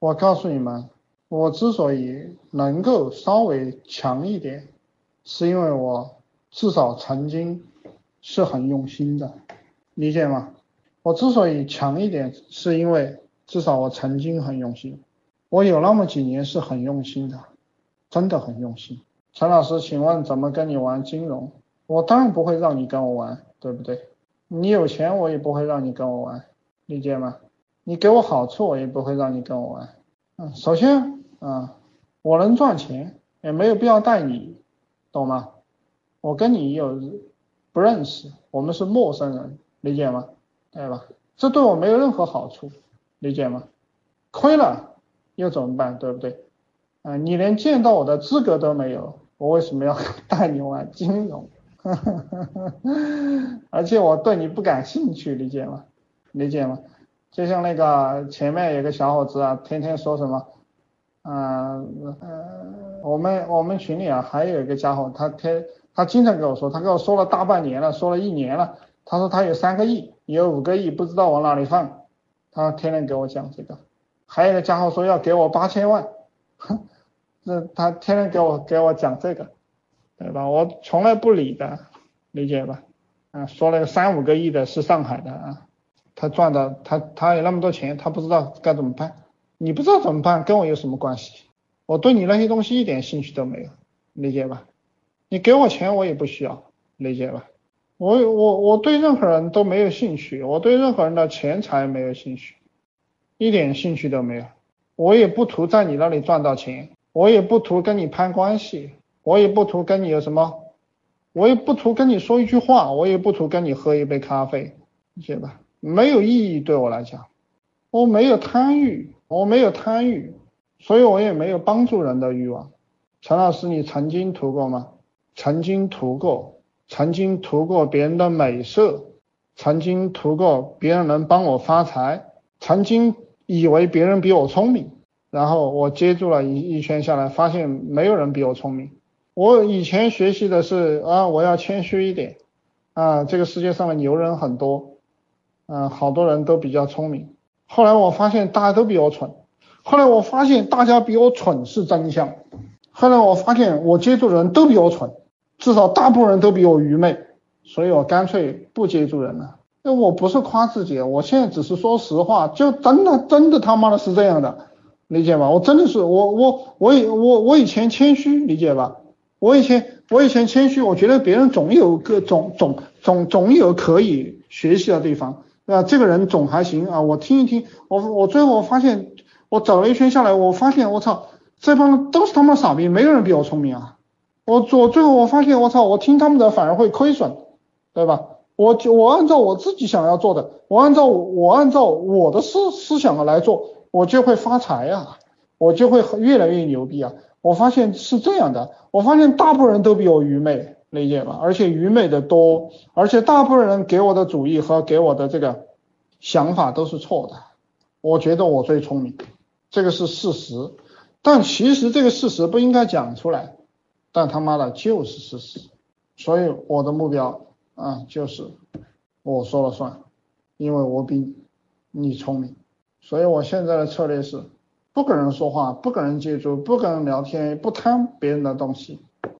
我告诉你们，我之所以能够稍微强一点，是因为我至少曾经是很用心的，理解吗？我之所以强一点，是因为至少我曾经很用心，我有那么几年是很用心的，真的很用心。陈老师，请问怎么跟你玩金融？我当然不会让你跟我玩，对不对？你有钱，我也不会让你跟我玩，理解吗？你给我好处，我也不会让你跟我玩。嗯，首先啊，我能赚钱，也没有必要带你，懂吗？我跟你有不认识，我们是陌生人，理解吗？对吧？这对我没有任何好处，理解吗？亏了又怎么办？对不对？啊，你连见到我的资格都没有，我为什么要 带你玩金融？而且我对你不感兴趣，理解吗？理解吗？就像那个前面有个小伙子啊，天天说什么，嗯呃，我们我们群里啊还有一个家伙，他天他经常跟我说，他跟我说了大半年了，说了一年了，他说他有三个亿，有五个亿不知道往哪里放，他天天给我讲这个，还有一个家伙说要给我八千万，哼，这他天天给我给我讲这个，对吧？我从来不理的，理解吧？啊，说了个三五个亿的是上海的啊。他赚的，他他有那么多钱，他不知道该怎么办。你不知道怎么办，跟我有什么关系？我对你那些东西一点兴趣都没有，理解吧？你给我钱我也不需要，理解吧？我我我对任何人都没有兴趣，我对任何人的钱财没有兴趣，一点兴趣都没有。我也不图在你那里赚到钱，我也不图跟你攀关系，我也不图跟你有什么，我也不图跟你说一句话，我也不图跟你喝一杯咖啡，理解吧？没有意义对我来讲，我没有贪欲，我没有贪欲，所以我也没有帮助人的欲望。陈老师，你曾经图过吗？曾经图过，曾经图过别人的美色，曾经图过别人能帮我发财，曾经以为别人比我聪明，然后我接住了一一圈下来，发现没有人比我聪明。我以前学习的是啊，我要谦虚一点啊，这个世界上的牛人很多。嗯，好多人都比较聪明。后来我发现大家都比我蠢。后来我发现大家比我蠢是真相。后来我发现我接触的人都比我蠢，至少大部分人都比我愚昧。所以我干脆不接触人了。那我不是夸自己，我现在只是说实话，就真的真的他妈的是这样的，理解吧？我真的是我我我以我我以前谦虚，理解吧？我以前我以前谦虚，我觉得别人总有个总总总总有可以学习的地方。啊，这个人总还行啊，我听一听，我我最后我发现，我走了一圈下来，我发现我操，这帮都是他妈傻逼，没有人比我聪明啊。我我最后我发现，我操，我听他们的反而会亏损，对吧？我就我按照我自己想要做的，我按照我按照我的思思想来做，我就会发财呀，我就会越来越牛逼啊。我发现是这样的，我发现大部分人都比我愚昧。理解吧？而且愚昧的多，而且大部分人给我的主意和给我的这个想法都是错的。我觉得我最聪明，这个是事实。但其实这个事实不应该讲出来，但他妈的就是事实。所以我的目标啊，就是我说了算，因为我比你聪明。所以我现在的策略是不跟人说话，不跟人接触，不跟人聊天，不贪别人的东西。